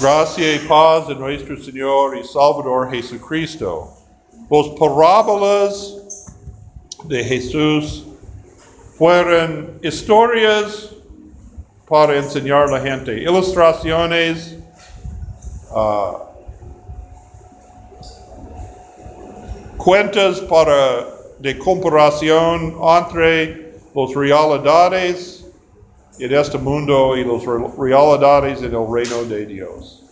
Gracia y paz de nuestro Señor y Salvador Jesucristo. Los parábolas de Jesús fueron historias para enseñar a la gente, ilustraciones, ah, cuentas para de comparación entre las realidades en este mundo y las re- realidades en el reino de Dios.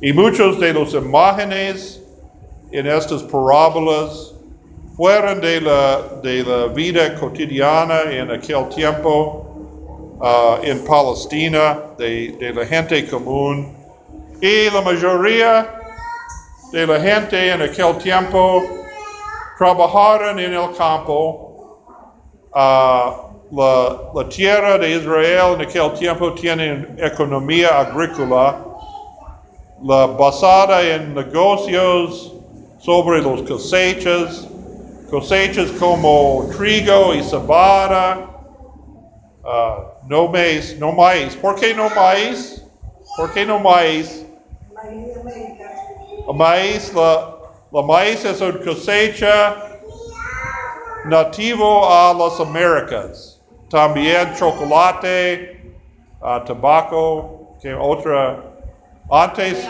Y muchos de los imágenes en estas parábolas fueron de la, de la vida cotidiana en aquel tiempo ah, en Palestina, de, de la gente común. Y la mayoría de la gente en aquel tiempo trabajaron en el campo. Ah, la, la tierra de Israel en aquel tiempo tiene economía agrícola, la basada en negocios sobre los cosechas, cosechas como trigo y cebada, ah, no maíz, no maíz. ¿Por qué no maíz? ¿Por qué no maíz? El maíz, la, la maíz es una cosecha nativo a las Américas. También chocolate, ah, tabaco, que otra. Antes,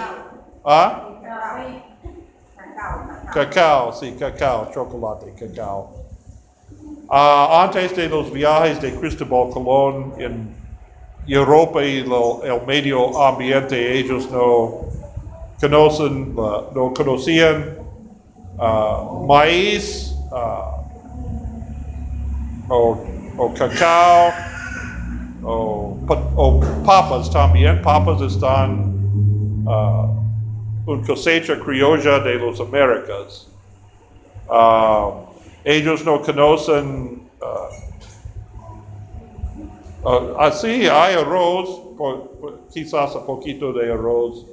¿ah? Cacao, sí, cacao, chocolate, cacao. Ah, antes de los viajes de Cristóbal Colón en Europa y lo- el medio ambiente, ellos no conocen, la- no conocían ah, maíz ah, o, o cacao o, o papas también. Papas están ah, una cosecha criolla de las Américas. Ah, ellos no conocen, ah, ah, así hay arroz, quizás un poquito de arroz.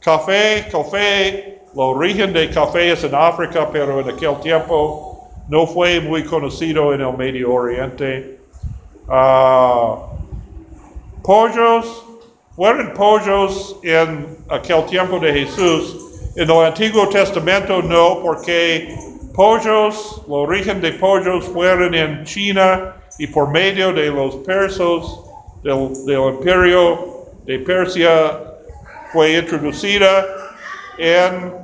Café, café, el origen de café es en África, pero en aquel tiempo no fue muy conocido en el Medio Oriente. Ah, pollos, fueron pollos en aquel tiempo de Jesús. En el Antiguo Testamento no, porque pollos, el origen de pollos fueron en China y por medio de los persos del, del imperio de Persia fue introducida en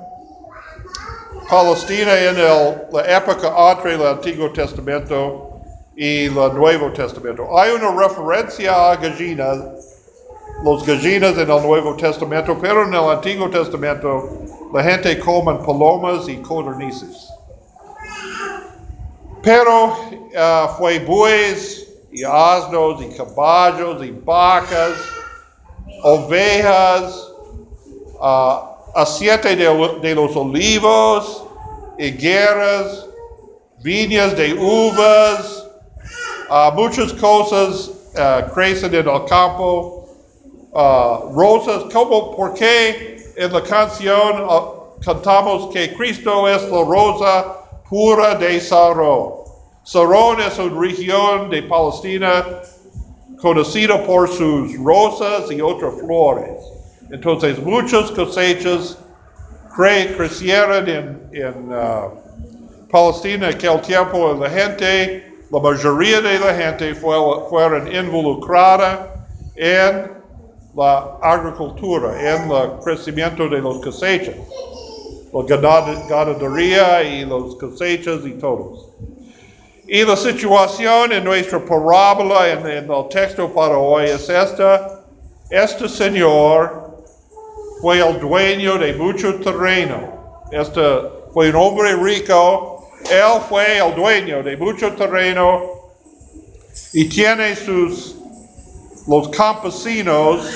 Palestina en el- la época entre el Antiguo Testamento y el Nuevo Testamento. Hay una referencia a gallinas, los gallinas en el Nuevo Testamento, pero en el Antiguo Testamento la gente come palomas y codornices. Pero ah, fue bueyes y asnos y caballos y vacas, ovejas, ah, aceite de, de los olivos, higueras, viñas de uvas, muchas cosas ah, crecen en el campo, ah, rosas, por qué en la canción ah, cantamos que Cristo es la rosa pura de Sarón. Sarón es una región de Palestina conocida por sus rosas y otras flores. Entonces muchas cosechas cre- crecieron en, en, ah, Palestina aquel tiempo la gente, la mayoría de la gente fue, fueron involucrada en la agricultura, en el crecimiento de los cosechas, la ganad- ganadería y los cosechas y todos. Y la situación en nuestra parábola, en, en el texto para hoy, es esta. Este señor fue el dueño de mucho terreno. Este fue un hombre rico. Él fue el dueño de mucho terreno y tiene sus, los campesinos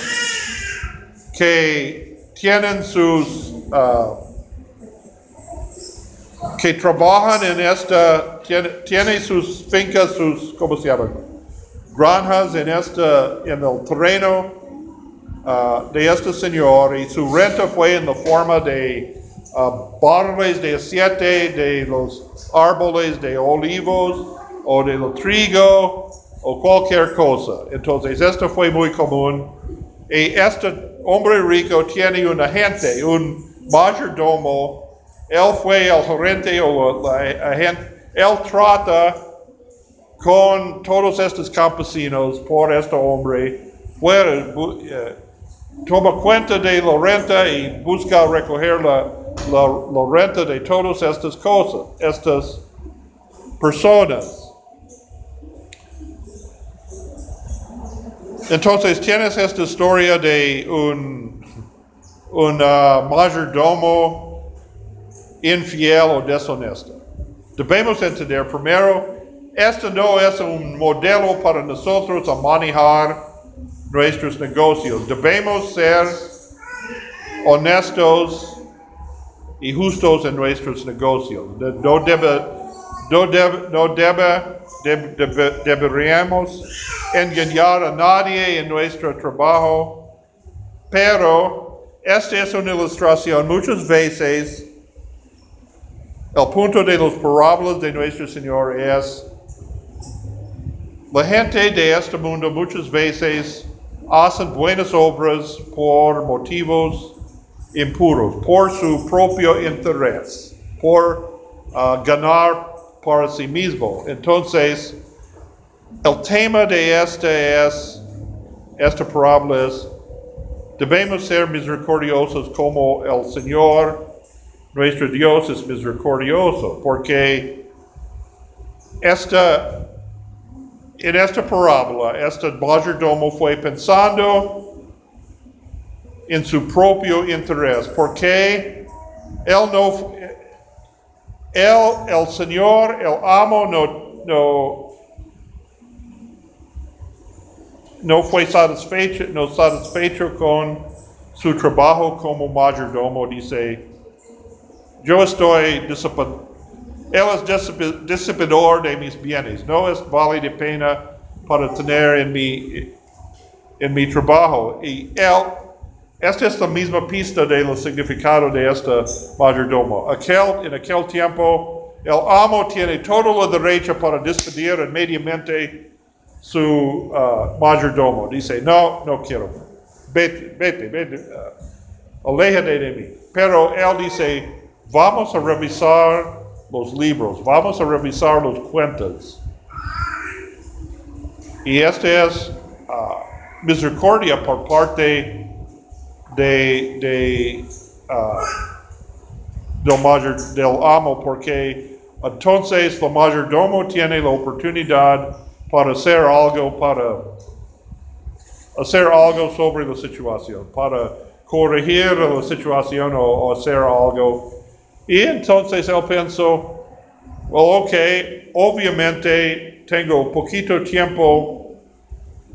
que tienen sus, ah, que trabajan en esta, tiene, sus fincas, sus, ¿cómo se llama? Granjas en esta, en el terreno ah, de este señor y su renta fue en la forma de barriles de aceite de los árboles de olivos o de lo trigo o cualquier cosa. Entonces, esto fue muy común. Y este hombre rico tiene una gente, un mayordomo, él fue el gerente o la agente, él trata con todos estos campesinos por este hombre, fuera, toma cuenta de la renta y busca recoger la, la, renta de todas estas cosas, estas personas. Entonces tienes esta historia de un, un ah, mayordomo infiel o deshonesto. Debemos entender primero, esto no es un modelo para nosotros a manejar nuestros negocios. Debemos ser honestos y justos en nuestros negocios. No debe, no debe, no debe, deb- debe- deberíamos engañar a nadie en nuestro trabajo, pero esta es una ilustración muchas veces. El punto de los parábolas de nuestro Señor es la gente de este mundo muchas veces hacen buenas obras por motivos impuros, por su propio interés, por ah, ganar para sí mismo. Entonces, el tema de este es, esta parábola es, debemos ser misericordiosos como el Señor, nuestro Dios, es misericordioso, porque esta en esta parábola, este mayordomo fue pensando en su propio interés, porque él no, él, el Señor, el amo, no, no, no fue satisfecho, no satisfecho con su trabajo como mayordomo, dice, yo estoy disciplinado. Él es disciplinador de mis bienes. No es vale de pena para tener en mi, en mi trabajo. Y él, esta es la misma pista del significado de este mayordomo. En aquel tiempo, el amo tiene todo el derecho para despedir inmediatamente su ah, mayordomo. Dice, no, no quiero. Vete, vete, vete. aléjate de mí. Pero él dice, vamos a revisar los libros, vamos a revisar los cuentas. Y esta es ah, misericordia por parte de, de, ah, del, mayor, del amo, porque entonces el mayordomo tiene la oportunidad para hacer algo, para hacer algo sobre la situación, para corregir la situación o hacer algo. Y entonces él pensó, well, ok, obviamente tengo poquito tiempo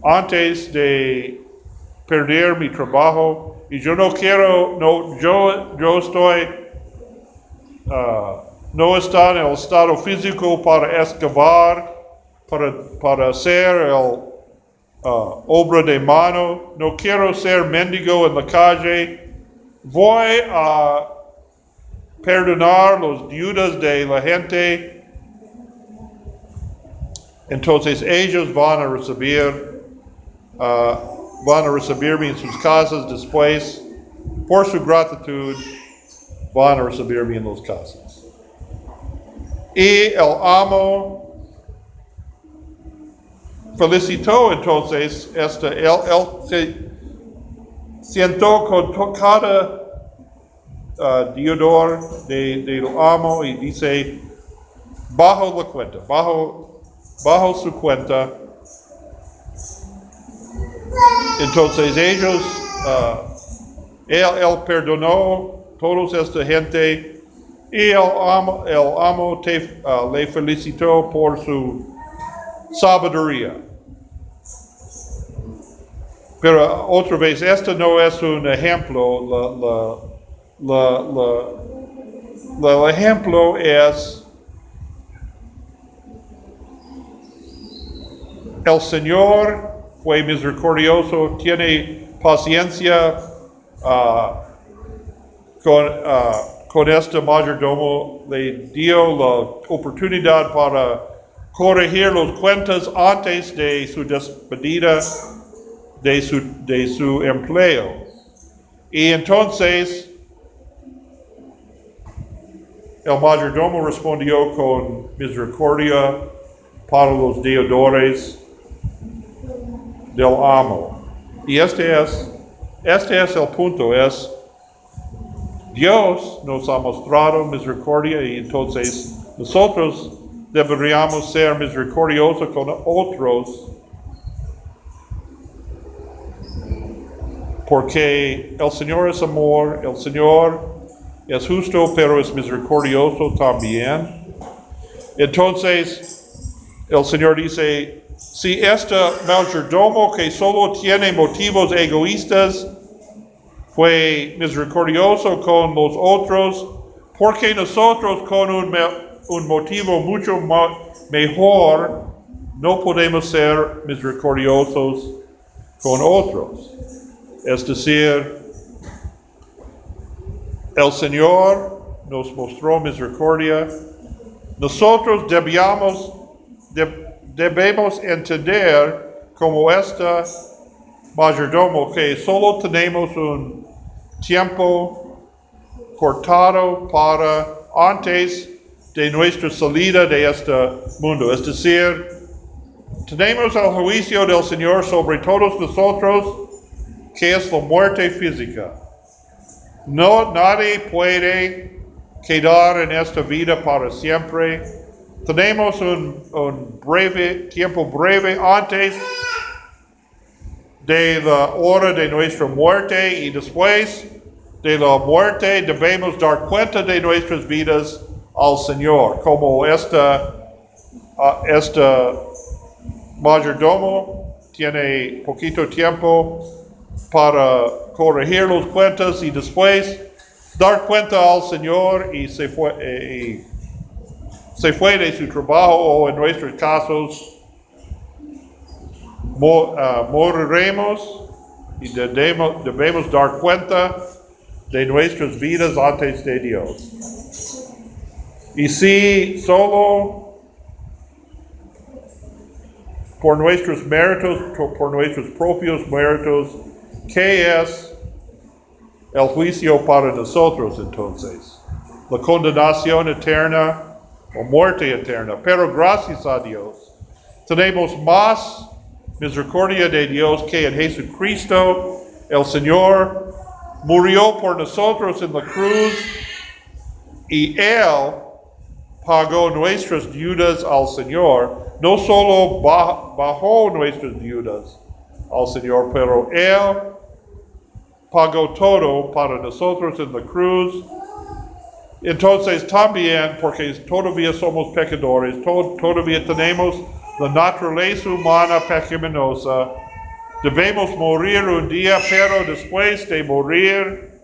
antes de perder mi trabajo y yo no quiero, no, yo, yo estoy, ah, no está en el estado físico para excavar, para, para hacer el ah, obra de mano, no quiero ser mendigo en la calle, voy a perdonar los deudas de la gente, entonces ellos van a recibir, ah, van a recibirme en sus casas después, por su gratitud, van a recibirme en las casas. Y el amo felicitó entonces, este, él, él se sentó con cada uh, deudor de, del amo y dice, bajo la cuenta, bajo, bajo su cuenta. Entonces ellos, uh, él, él perdonó todos esta gente y el amo, el amo te- uh, le felicitó por su sabiduría. Pero otra vez, esto no es un ejemplo, la, la, la- la- el ejemplo es el Señor fue misericordioso, tiene paciencia ah, con, ah, con este mayordomo, le dio la oportunidad para corregir los cuentas antes de su despedida de su, de su empleo. Y entonces el mayordomo respondió con misericordia para los deudores del amo. Y este es, este es el punto, es Dios nos ha mostrado misericordia y entonces nosotros deberíamos ser misericordiosos con otros porque el Señor es amor, el Señor es justo, pero es misericordioso también. Entonces, el Señor dice, si este mayordomo que solo tiene motivos egoístas fue misericordioso con los otros, porque nosotros con un, un motivo mucho mejor no podemos ser misericordiosos con otros. Es decir, el Señor nos mostró misericordia. Nosotros debíamos, debemos entender como esta mayordomo que solo tenemos un tiempo cortado para antes de nuestra salida de este mundo. Es decir, tenemos el juicio del Señor sobre todos nosotros que es la muerte física. No, nadie puede quedar en esta vida para siempre. Tenemos un, un breve tiempo breve antes de la hora de nuestra muerte y después de la muerte debemos dar cuenta de nuestras vidas al Señor, como esta, uh, esta mayordomo tiene poquito tiempo para corregir los cuentas y después dar cuenta al Señor y se fue, eh, y se fue de su trabajo o en nuestros casos uh, moriremos y debemos, debemos dar cuenta de nuestras vidas antes de Dios. Y si solo por nuestros méritos, por nuestros propios méritos, ¿Qué es el juicio para nosotros entonces? La condenación eterna o muerte eterna. Pero gracias a Dios, tenemos más misericordia de Dios que en Jesucristo. El Señor murió por nosotros en la cruz y Él pagó nuestras deudas al Señor. No solo bajó nuestras deudas al Señor, pero Él pagó todo para nosotros en la cruz. Entonces también, porque todavía somos pecadores, todavía tenemos la naturaleza humana pecaminosa, debemos morir un día, pero después de morir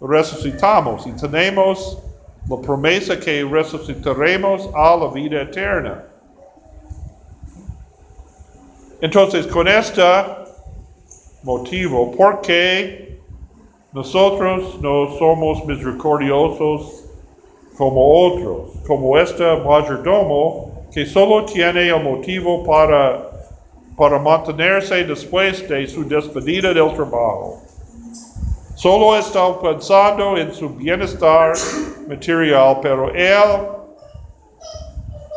resucitamos y tenemos la promesa que resucitaremos a la vida eterna. Entonces, con esta motivo porque nosotros no somos misericordiosos como otros, como este mayordomo que solo tiene el motivo para, para mantenerse después de su despedida del trabajo. Solo está pensando en su bienestar material, pero él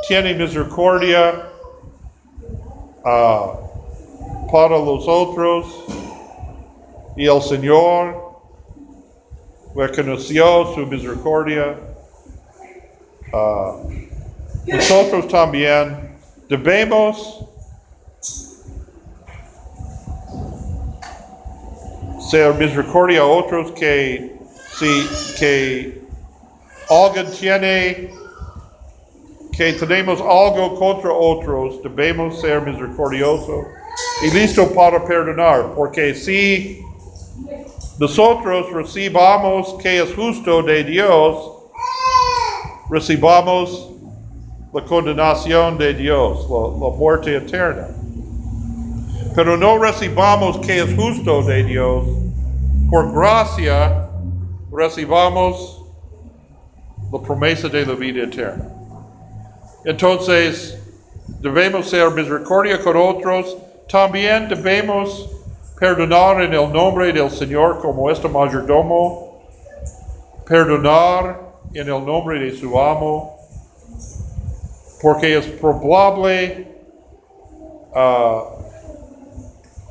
tiene misericordia uh, para los otros y el Señor reconoció su misericordia. Ah, nosotros también debemos ser misericordia a otros que si que alguien tiene que tenemos algo contra otros, debemos ser misericordiosos y listo para perdonar, porque si nosotros recibamos que es justo de Dios, recibamos la condenación de Dios, la, la, muerte eterna. Pero no recibamos que es justo de Dios, por gracia recibamos la promesa de la vida eterna. Entonces, debemos ser misericordia con otros también debemos perdonar en el nombre del Señor como este mayordomo, perdonar en el nombre de su amo, porque es probable ah,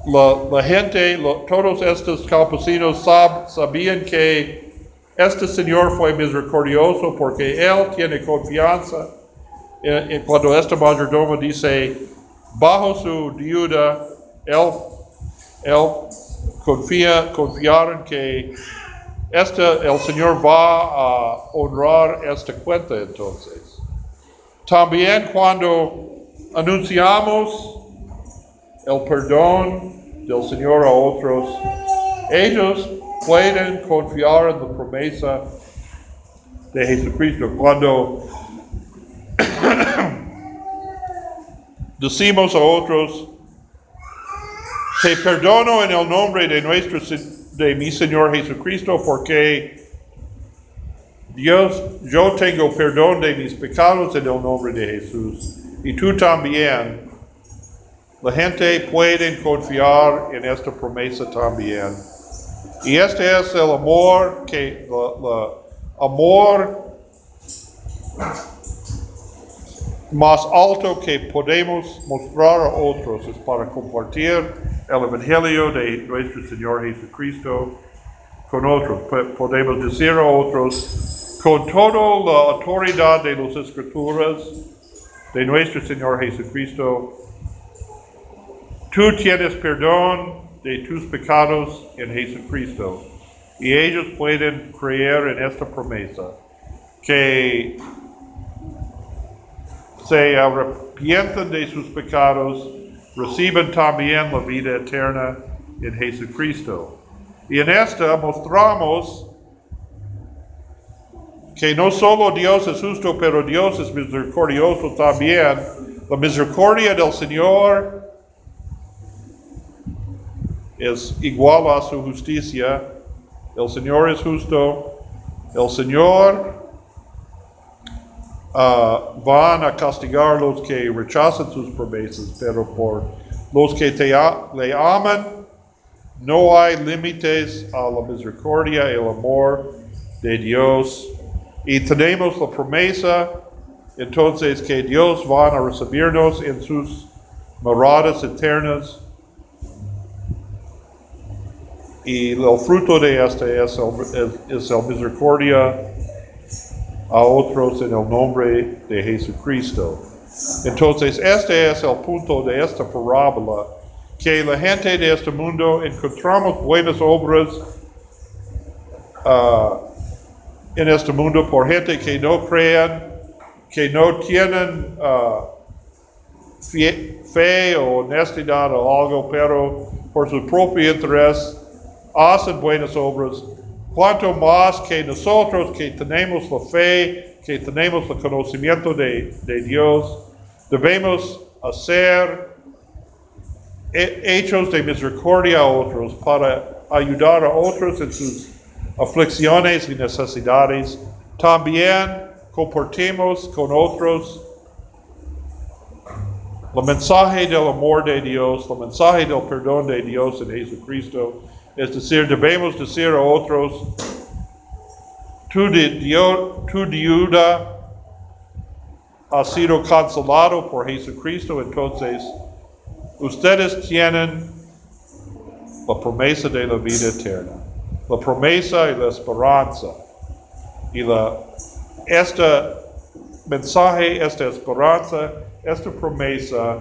la, gente, todos estos campesinos sab- sabían que este Señor fue misericordioso porque Él tiene confianza en- en cuando este mayordomo dice, bajo su deuda, Él, él confía, confiar en que este, el Señor va a honrar esta cuenta entonces. También cuando anunciamos el perdón del Señor a otros, ellos pueden confiar en la promesa de Jesucristo. Cuando decimos a otros, te perdono en el nombre de nuestro de mi Señor Jesucristo porque Dios, yo tengo perdón de mis pecados en el nombre de Jesús y tú también. La gente puede confiar en esta promesa también. Y este es el amor que, la- amor más alto que podemos mostrar a otros es para compartir el Evangelio de nuestro Señor Jesucristo con otros. Po- Podemos decir a otros, con toda la autoridad de las Escrituras de nuestro Señor Jesucristo, tú tienes perdón de tus pecados en Jesucristo. Y ellos pueden creer en esta promesa, que se arrepienten de sus pecados, reciben también la vida eterna en Jesucristo. Y en esta mostramos que no solo Dios es justo, pero Dios es misericordioso también. La misericordia del Señor es igual a su justicia. El Señor es justo. El Señor ah, van a castigar los que rechazan sus promesas, pero por los que te le aman, no hay límites a la misericordia y el amor de Dios. Y tenemos la promesa, entonces, que Dios va a recibirnos en sus moradas eternas. Y el fruto de este es el, es el misericordia a otros en el nombre de Jesucristo. Entonces, este es el punto de esta parábola, que la gente de este mundo encontramos buenas obras ah, en este mundo por gente que no crean, que no tienen ah, fie- fe o honestidad o algo, pero por su propio interés hacen buenas obras. Cuanto más que nosotros que tenemos la fe, que tenemos el conocimiento de, de Dios, debemos hacer he- hechos de misericordia a otros para ayudar a otros en sus aflicciones y necesidades. También compartimos con otros el mensaje del amor de Dios, el mensaje del perdón de Dios en Jesucristo. Es decir, debemos decir a otros, tu, de Dio- tu deuda ha sido cancelado por Jesucristo, entonces ustedes tienen la promesa de la vida eterna, la promesa y la esperanza. Y la, este mensaje, esta esperanza, esta promesa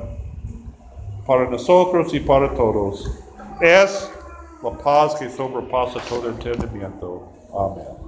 para nosotros y para todos es la paz que sobrepasa todo entendimiento. Amén.